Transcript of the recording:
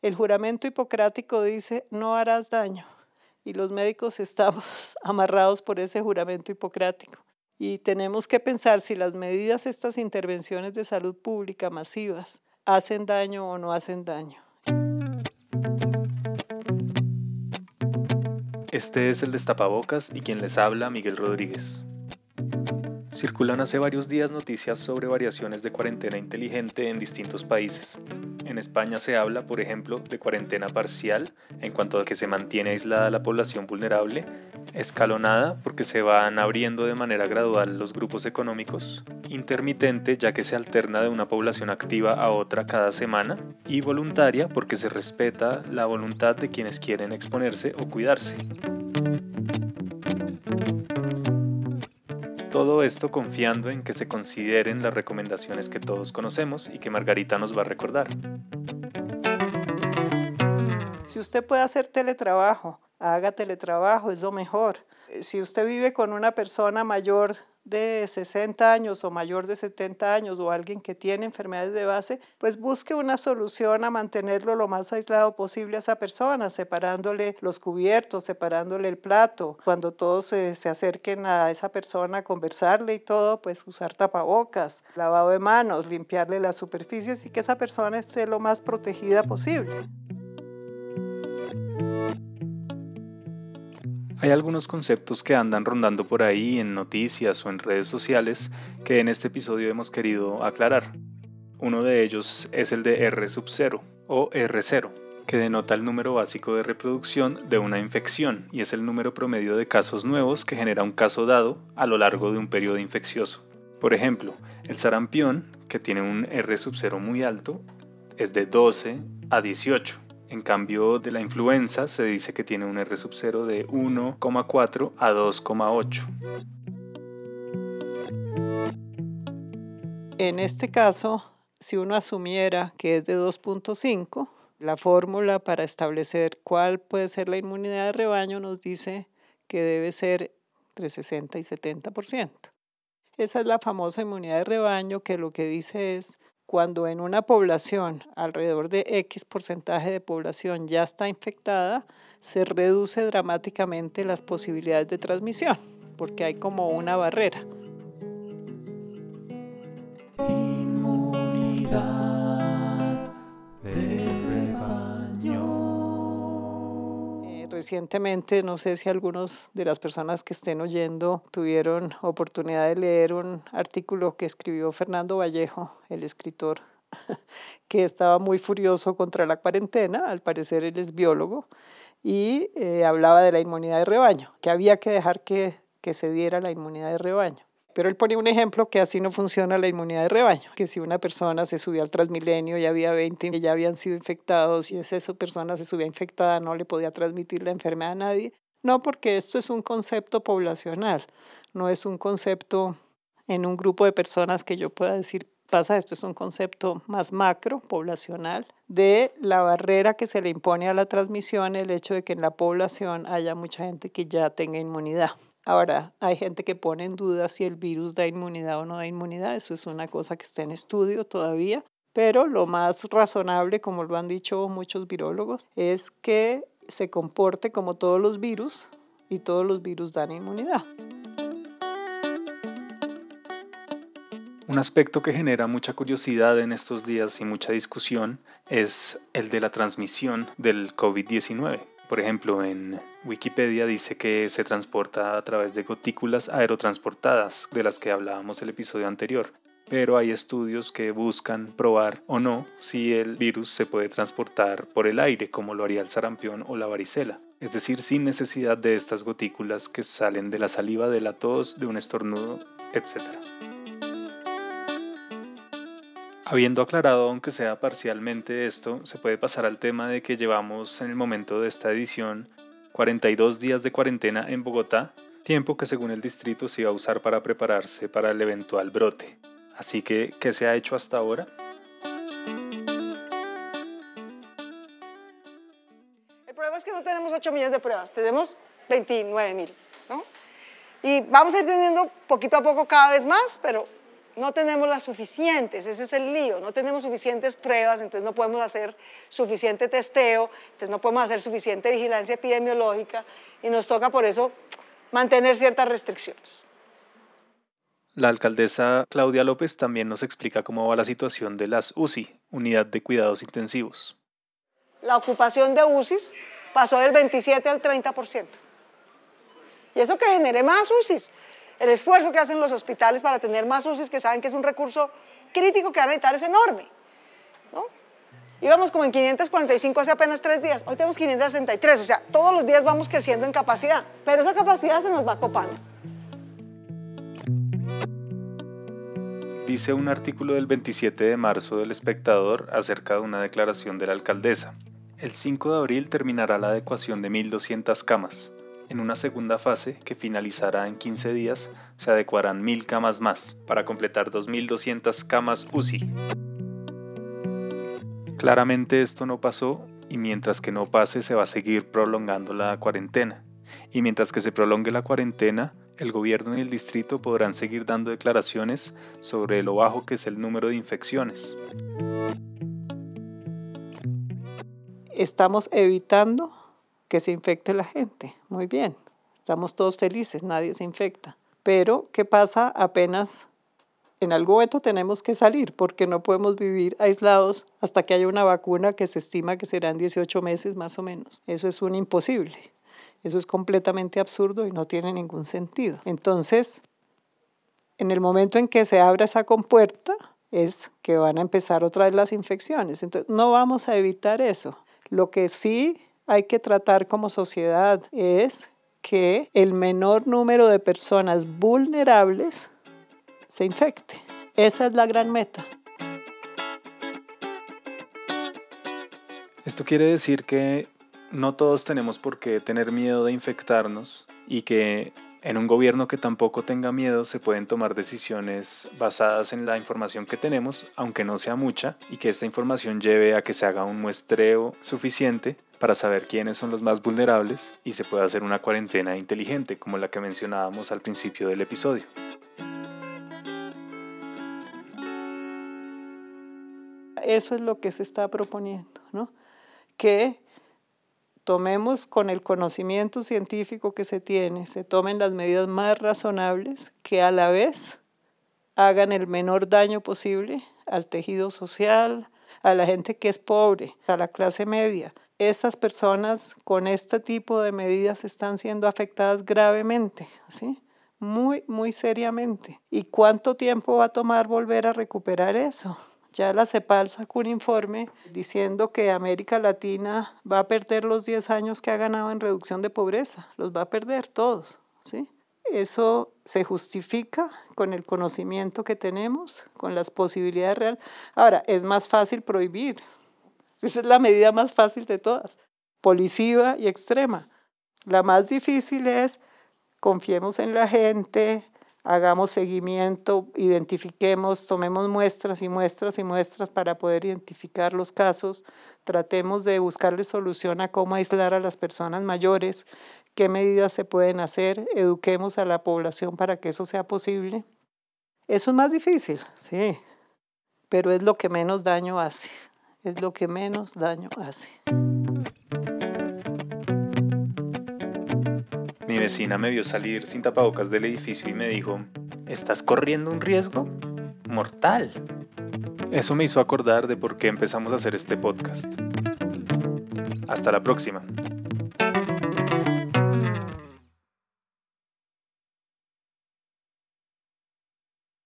El juramento hipocrático dice, no harás daño. Y los médicos estamos amarrados por ese juramento hipocrático. Y tenemos que pensar si las medidas, estas intervenciones de salud pública masivas, hacen daño o no hacen daño. Este es el Destapabocas y quien les habla, Miguel Rodríguez. Circulan hace varios días noticias sobre variaciones de cuarentena inteligente en distintos países. En España se habla, por ejemplo, de cuarentena parcial en cuanto a que se mantiene aislada la población vulnerable, escalonada porque se van abriendo de manera gradual los grupos económicos, intermitente ya que se alterna de una población activa a otra cada semana y voluntaria porque se respeta la voluntad de quienes quieren exponerse o cuidarse. Todo esto confiando en que se consideren las recomendaciones que todos conocemos y que Margarita nos va a recordar. Si usted puede hacer teletrabajo, haga teletrabajo, es lo mejor. Si usted vive con una persona mayor de 60 años o mayor de 70 años o alguien que tiene enfermedades de base, pues busque una solución a mantenerlo lo más aislado posible a esa persona, separándole los cubiertos, separándole el plato. Cuando todos se, se acerquen a esa persona a conversarle y todo, pues usar tapabocas, lavado de manos, limpiarle las superficies y que esa persona esté lo más protegida posible. Hay algunos conceptos que andan rondando por ahí en noticias o en redes sociales que en este episodio hemos querido aclarar. Uno de ellos es el de R sub 0 o R0, que denota el número básico de reproducción de una infección y es el número promedio de casos nuevos que genera un caso dado a lo largo de un periodo infeccioso. Por ejemplo, el sarampión, que tiene un R sub 0 muy alto, es de 12 a 18 en cambio de la influenza se dice que tiene un R sub 0 de 1,4 a 2,8. En este caso, si uno asumiera que es de 2.5, la fórmula para establecer cuál puede ser la inmunidad de rebaño nos dice que debe ser entre 60 y 70%. Esa es la famosa inmunidad de rebaño que lo que dice es cuando en una población, alrededor de X porcentaje de población ya está infectada, se reduce dramáticamente las posibilidades de transmisión, porque hay como una barrera. Recientemente, no sé si algunos de las personas que estén oyendo tuvieron oportunidad de leer un artículo que escribió Fernando Vallejo, el escritor, que estaba muy furioso contra la cuarentena, al parecer él es biólogo, y eh, hablaba de la inmunidad de rebaño, que había que dejar que, que se diera la inmunidad de rebaño. Pero él ponía un ejemplo que así no funciona la inmunidad de rebaño, que si una persona se subía al transmilenio y había 20 que ya habían sido infectados y esa persona se subía infectada, no le podía transmitir la enfermedad a nadie. No, porque esto es un concepto poblacional, no es un concepto en un grupo de personas que yo pueda decir pasa esto, es un concepto más macro, poblacional, de la barrera que se le impone a la transmisión, el hecho de que en la población haya mucha gente que ya tenga inmunidad. Ahora, hay gente que pone en duda si el virus da inmunidad o no da inmunidad, eso es una cosa que está en estudio todavía, pero lo más razonable, como lo han dicho muchos virólogos, es que se comporte como todos los virus y todos los virus dan inmunidad. Un aspecto que genera mucha curiosidad en estos días y mucha discusión es el de la transmisión del COVID-19. Por ejemplo, en Wikipedia dice que se transporta a través de gotículas aerotransportadas, de las que hablábamos el episodio anterior. Pero hay estudios que buscan probar o no si el virus se puede transportar por el aire, como lo haría el sarampión o la varicela. Es decir, sin necesidad de estas gotículas que salen de la saliva, de la tos, de un estornudo, etc. Habiendo aclarado, aunque sea parcialmente esto, se puede pasar al tema de que llevamos en el momento de esta edición 42 días de cuarentena en Bogotá, tiempo que según el distrito se iba a usar para prepararse para el eventual brote. Así que, ¿qué se ha hecho hasta ahora? El problema es que no tenemos 8 millones de pruebas, tenemos 29 mil, ¿no? Y vamos a ir teniendo poquito a poco cada vez más, pero no tenemos las suficientes, ese es el lío, no tenemos suficientes pruebas, entonces no podemos hacer suficiente testeo, entonces no podemos hacer suficiente vigilancia epidemiológica y nos toca por eso mantener ciertas restricciones. La alcaldesa Claudia López también nos explica cómo va la situación de las UCI, Unidad de Cuidados Intensivos. La ocupación de UCIs pasó del 27 al 30%. Y eso que genere más UCIs. El esfuerzo que hacen los hospitales para tener más UCIs, que saben que es un recurso crítico que van a necesitar, es enorme. ¿no? Íbamos como en 545 hace apenas tres días, hoy tenemos 563, o sea, todos los días vamos creciendo en capacidad, pero esa capacidad se nos va copando. Dice un artículo del 27 de marzo del espectador acerca de una declaración de la alcaldesa. El 5 de abril terminará la adecuación de 1.200 camas. En una segunda fase, que finalizará en 15 días, se adecuarán 1.000 camas más, para completar 2.200 camas UCI. Claramente esto no pasó y mientras que no pase se va a seguir prolongando la cuarentena. Y mientras que se prolongue la cuarentena, el gobierno y el distrito podrán seguir dando declaraciones sobre lo bajo que es el número de infecciones. Estamos evitando que se infecte la gente. Muy bien, estamos todos felices, nadie se infecta. Pero, ¿qué pasa apenas en algún momento tenemos que salir porque no podemos vivir aislados hasta que haya una vacuna que se estima que serán 18 meses más o menos. Eso es un imposible. Eso es completamente absurdo y no tiene ningún sentido. Entonces, en el momento en que se abra esa compuerta, es que van a empezar otra vez las infecciones. Entonces, no vamos a evitar eso. Lo que sí hay que tratar como sociedad es que el menor número de personas vulnerables se infecte. Esa es la gran meta. Esto quiere decir que no todos tenemos por qué tener miedo de infectarnos y que en un gobierno que tampoco tenga miedo se pueden tomar decisiones basadas en la información que tenemos, aunque no sea mucha, y que esta información lleve a que se haga un muestreo suficiente para saber quiénes son los más vulnerables y se pueda hacer una cuarentena inteligente, como la que mencionábamos al principio del episodio. Eso es lo que se está proponiendo, ¿no? Que tomemos con el conocimiento científico que se tiene, se tomen las medidas más razonables que a la vez hagan el menor daño posible al tejido social, a la gente que es pobre, a la clase media. Esas personas con este tipo de medidas están siendo afectadas gravemente, ¿sí? Muy, muy seriamente. ¿Y cuánto tiempo va a tomar volver a recuperar eso? Ya la CEPAL sacó un informe diciendo que América Latina va a perder los 10 años que ha ganado en reducción de pobreza, los va a perder todos, ¿sí? Eso se justifica con el conocimiento que tenemos, con las posibilidades reales. Ahora, es más fácil prohibir. Esa es la medida más fácil de todas, policiva y extrema. La más difícil es confiemos en la gente, hagamos seguimiento, identifiquemos, tomemos muestras y muestras y muestras para poder identificar los casos, tratemos de buscarle solución a cómo aislar a las personas mayores, qué medidas se pueden hacer, eduquemos a la población para que eso sea posible. Eso es más difícil, sí, pero es lo que menos daño hace, es lo que menos daño hace. Mi vecina me vio salir sin tapabocas del edificio y me dijo, ¿estás corriendo un riesgo? Mortal. Eso me hizo acordar de por qué empezamos a hacer este podcast. Hasta la próxima.